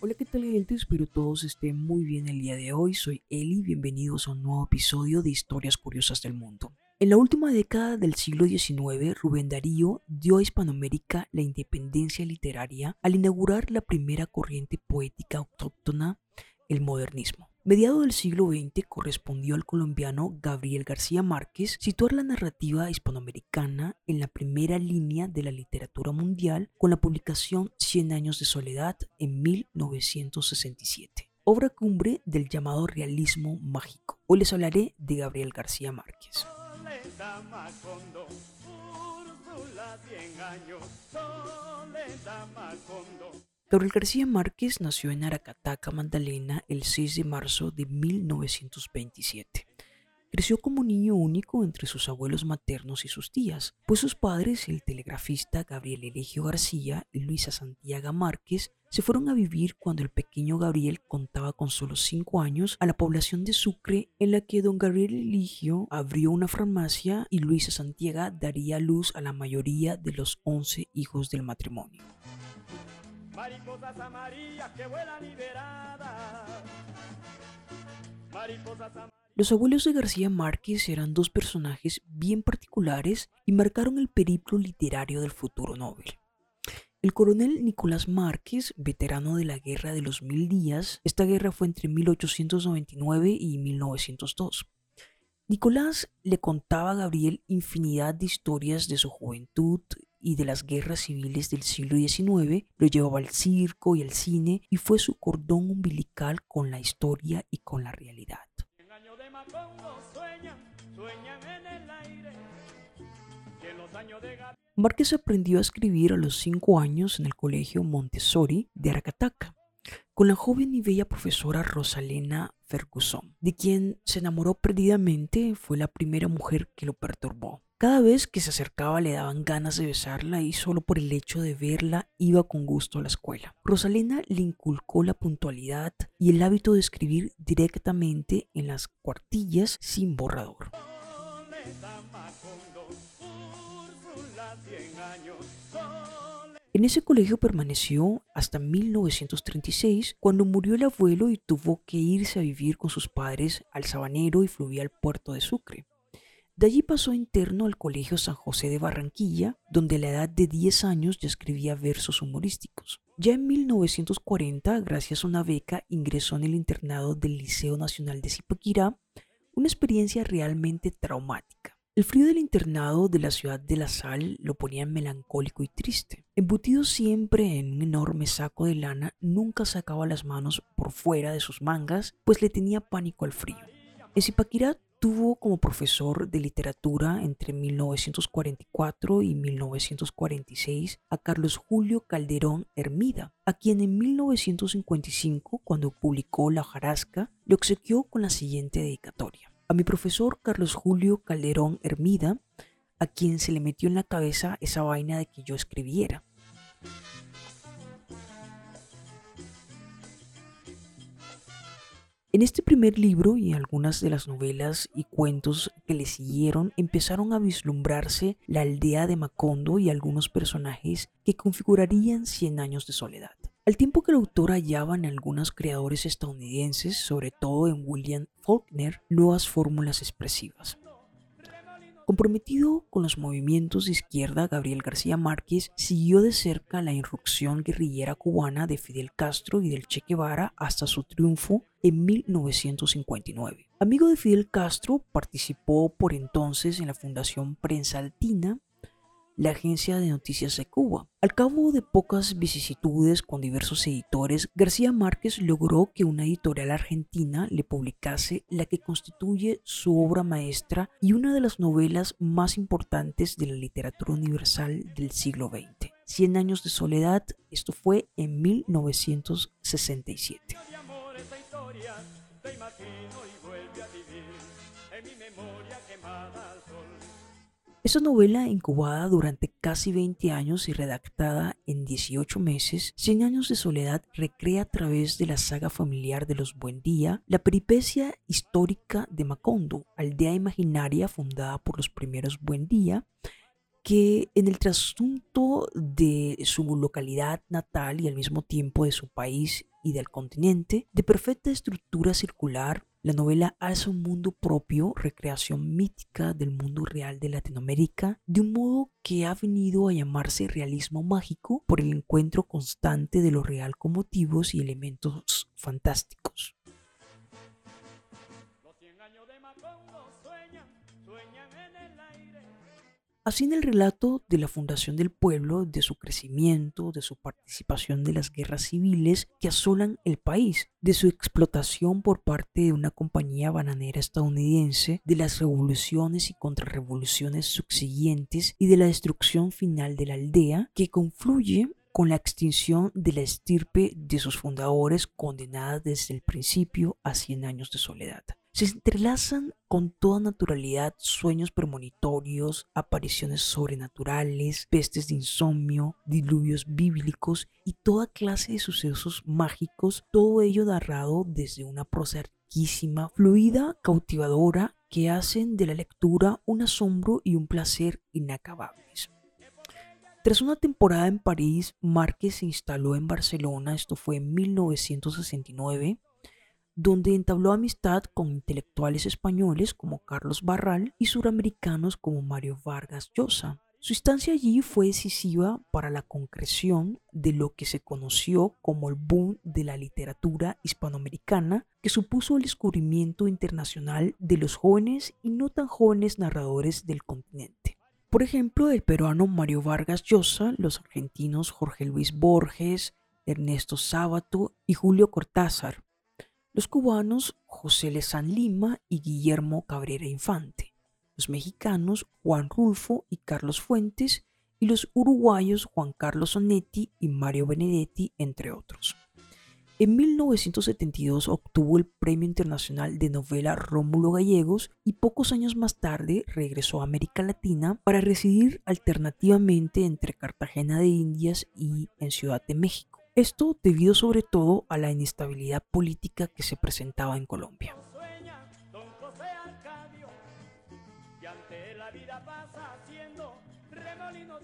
Hola, ¿qué tal gente? Espero todos estén muy bien el día de hoy. Soy Eli, bienvenidos a un nuevo episodio de Historias Curiosas del Mundo. En la última década del siglo XIX, Rubén Darío dio a Hispanoamérica la independencia literaria al inaugurar la primera corriente poética autóctona, el modernismo. Mediado del siglo XX correspondió al colombiano Gabriel García Márquez situar la narrativa hispanoamericana en la primera línea de la literatura mundial con la publicación Cien años de soledad en 1967, obra cumbre del llamado realismo mágico. Hoy les hablaré de Gabriel García Márquez. Gabriel García Márquez nació en Aracataca, Magdalena, el 6 de marzo de 1927. Creció como niño único entre sus abuelos maternos y sus tías, pues sus padres, el telegrafista Gabriel Eligio García y Luisa Santiago Márquez, se fueron a vivir cuando el pequeño Gabriel contaba con solo 5 años a la población de Sucre, en la que don Gabriel Eligio abrió una farmacia y Luisa Santiago daría luz a la mayoría de los 11 hijos del matrimonio. Mariposas amarillas que vuelan liberadas. Los abuelos de García Márquez eran dos personajes bien particulares y marcaron el periplo literario del futuro Nobel. El coronel Nicolás Márquez, veterano de la Guerra de los Mil Días, esta guerra fue entre 1899 y 1902. Nicolás le contaba a Gabriel infinidad de historias de su juventud y de las guerras civiles del siglo XIX, lo llevaba al circo y al cine y fue su cordón umbilical con la historia y con la realidad. Márquez aprendió a escribir a los cinco años en el colegio Montessori de Aracataca, con la joven y bella profesora Rosalena Ferguson, de quien se enamoró perdidamente, fue la primera mujer que lo perturbó. Cada vez que se acercaba le daban ganas de besarla y solo por el hecho de verla iba con gusto a la escuela. Rosalena le inculcó la puntualidad y el hábito de escribir directamente en las cuartillas sin borrador. En ese colegio permaneció hasta 1936, cuando murió el abuelo y tuvo que irse a vivir con sus padres al sabanero y fluvial puerto de Sucre. De allí pasó interno al Colegio San José de Barranquilla, donde a la edad de 10 años ya escribía versos humorísticos. Ya en 1940, gracias a una beca, ingresó en el internado del Liceo Nacional de Zipaquirá, una experiencia realmente traumática. El frío del internado de la ciudad de La Sal lo ponía melancólico y triste. Embutido siempre en un enorme saco de lana, nunca sacaba las manos por fuera de sus mangas, pues le tenía pánico al frío. En Zipaquirá Tuvo como profesor de literatura entre 1944 y 1946 a Carlos Julio Calderón Hermida, a quien en 1955, cuando publicó La Jarasca, le obsequió con la siguiente dedicatoria. A mi profesor Carlos Julio Calderón Hermida, a quien se le metió en la cabeza esa vaina de que yo escribiera. En este primer libro y algunas de las novelas y cuentos que le siguieron empezaron a vislumbrarse la aldea de Macondo y algunos personajes que configurarían Cien años de soledad. Al tiempo que el autor hallaba en algunos creadores estadounidenses, sobre todo en William Faulkner, nuevas fórmulas expresivas. Comprometido con los movimientos de izquierda, Gabriel García Márquez siguió de cerca la irrupción guerrillera cubana de Fidel Castro y del Che Guevara hasta su triunfo en 1959. Amigo de Fidel Castro, participó por entonces en la Fundación Prensa Altina, la agencia de noticias de Cuba. Al cabo de pocas vicisitudes con diversos editores, García Márquez logró que una editorial argentina le publicase la que constituye su obra maestra y una de las novelas más importantes de la literatura universal del siglo XX. Cien años de soledad, esto fue en 1967. Esta novela, incubada durante casi 20 años y redactada en 18 meses, Cien años de soledad recrea a través de la saga familiar de los Buendía la peripecia histórica de Macondo, aldea imaginaria fundada por los primeros Buendía, que en el trasunto de su localidad natal y al mismo tiempo de su país y del continente, de perfecta estructura circular, la novela alza un mundo propio, recreación mítica del mundo real de Latinoamérica, de un modo que ha venido a llamarse realismo mágico por el encuentro constante de lo real con motivos y elementos fantásticos. Así en el relato de la fundación del pueblo, de su crecimiento, de su participación de las guerras civiles que asolan el país, de su explotación por parte de una compañía bananera estadounidense, de las revoluciones y contrarrevoluciones subsiguientes y de la destrucción final de la aldea que confluye con la extinción de la estirpe de sus fundadores condenada desde el principio a 100 años de soledad. Se entrelazan con toda naturalidad sueños premonitorios, apariciones sobrenaturales, pestes de insomnio, diluvios bíblicos y toda clase de sucesos mágicos, todo ello narrado desde una prosa riquísima, fluida, cautivadora, que hacen de la lectura un asombro y un placer inacabables. Tras una temporada en París, Márquez se instaló en Barcelona, esto fue en 1969, donde entabló amistad con intelectuales españoles como Carlos Barral y suramericanos como Mario Vargas Llosa. Su estancia allí fue decisiva para la concreción de lo que se conoció como el boom de la literatura hispanoamericana, que supuso el descubrimiento internacional de los jóvenes y no tan jóvenes narradores del continente. Por ejemplo, el peruano Mario Vargas Llosa, los argentinos Jorge Luis Borges, Ernesto Sábato y Julio Cortázar, los cubanos José Lezán Lima y Guillermo Cabrera Infante, los mexicanos Juan Rulfo y Carlos Fuentes, y los uruguayos Juan Carlos Onetti y Mario Benedetti, entre otros. En 1972 obtuvo el Premio Internacional de Novela Rómulo Gallegos y pocos años más tarde regresó a América Latina para residir alternativamente entre Cartagena de Indias y en Ciudad de México. Esto debido sobre todo a la inestabilidad política que se presentaba en Colombia.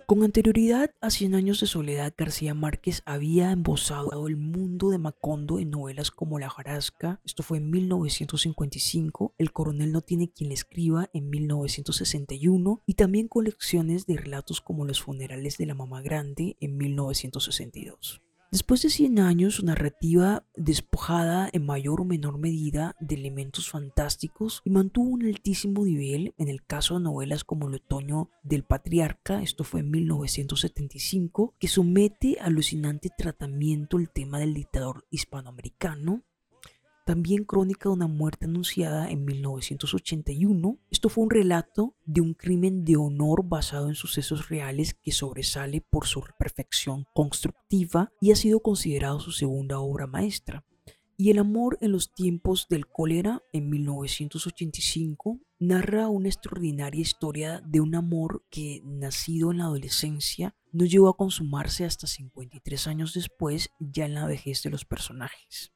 Con anterioridad a Cien años de soledad, García Márquez había embosado el mundo de Macondo en novelas como La Jarasca, esto fue en 1955, El coronel no tiene quien le escriba en 1961 y también colecciones de relatos como Los funerales de la mamá grande en 1962. Después de 100 años, su narrativa despojada en mayor o menor medida de elementos fantásticos y mantuvo un altísimo nivel en el caso de novelas como El otoño del patriarca, esto fue en 1975, que somete alucinante tratamiento el tema del dictador hispanoamericano, también Crónica de una muerte anunciada en 1981. Esto fue un relato de un crimen de honor basado en sucesos reales que sobresale por su perfección constructiva y ha sido considerado su segunda obra maestra. Y El amor en los tiempos del cólera en 1985 narra una extraordinaria historia de un amor que, nacido en la adolescencia, no llegó a consumarse hasta 53 años después, ya en la vejez de los personajes.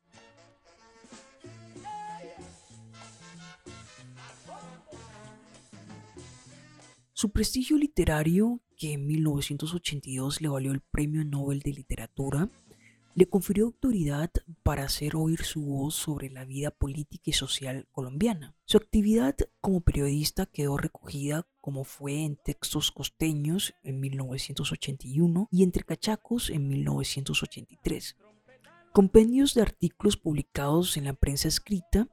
Su prestigio literario, que en 1982 le valió el Premio Nobel de Literatura, le confirió autoridad para hacer oír su voz sobre la vida política y social colombiana. Su actividad como periodista quedó recogida como fue en Textos Costeños en 1981 y Entre Cachacos en 1983. Compendios de artículos publicados en la prensa escrita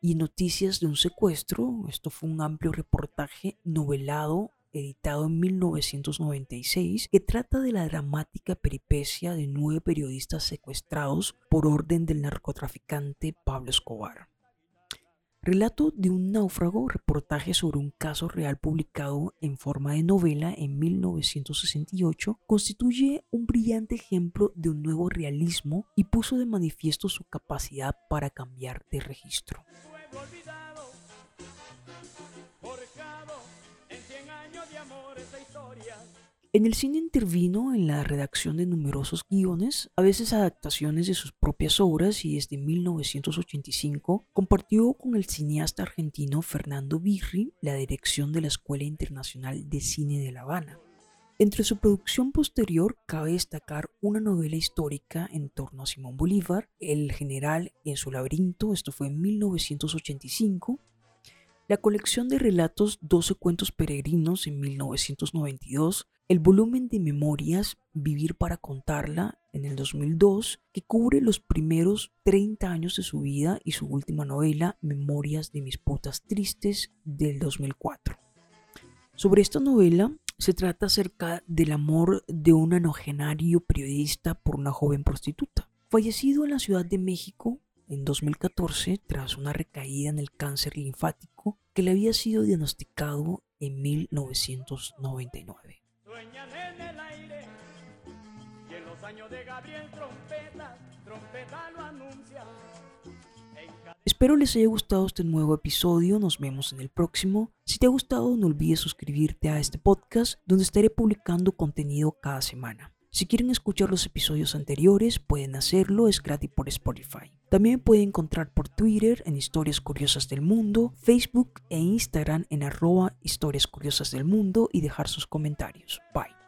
y Noticias de un secuestro. Esto fue un amplio reportaje novelado editado en 1996 que trata de la dramática peripecia de nueve periodistas secuestrados por orden del narcotraficante Pablo Escobar. Relato de un náufrago, reportaje sobre un caso real publicado en forma de novela en 1968, constituye un brillante ejemplo de un nuevo realismo y puso de manifiesto su capacidad para cambiar de registro. En el cine intervino en la redacción de numerosos guiones, a veces adaptaciones de sus propias obras y desde 1985 compartió con el cineasta argentino Fernando Birri la dirección de la Escuela Internacional de Cine de La Habana. Entre su producción posterior cabe destacar una novela histórica en torno a Simón Bolívar, El general en su laberinto, esto fue en 1985, la colección de relatos 12 cuentos peregrinos en 1992, el volumen de memorias Vivir para contarla en el 2002, que cubre los primeros 30 años de su vida y su última novela Memorias de mis putas tristes del 2004. Sobre esta novela se trata acerca del amor de un anogenario periodista por una joven prostituta. Fallecido en la Ciudad de México en 2014 tras una recaída en el cáncer linfático que le había sido diagnosticado en 1999. Espero les haya gustado este nuevo episodio, nos vemos en el próximo. Si te ha gustado no olvides suscribirte a este podcast donde estaré publicando contenido cada semana. Si quieren escuchar los episodios anteriores pueden hacerlo, es gratis por Spotify. También pueden encontrar por Twitter en Historias Curiosas del Mundo, Facebook e Instagram en arroba Historias Curiosas del Mundo y dejar sus comentarios. Bye.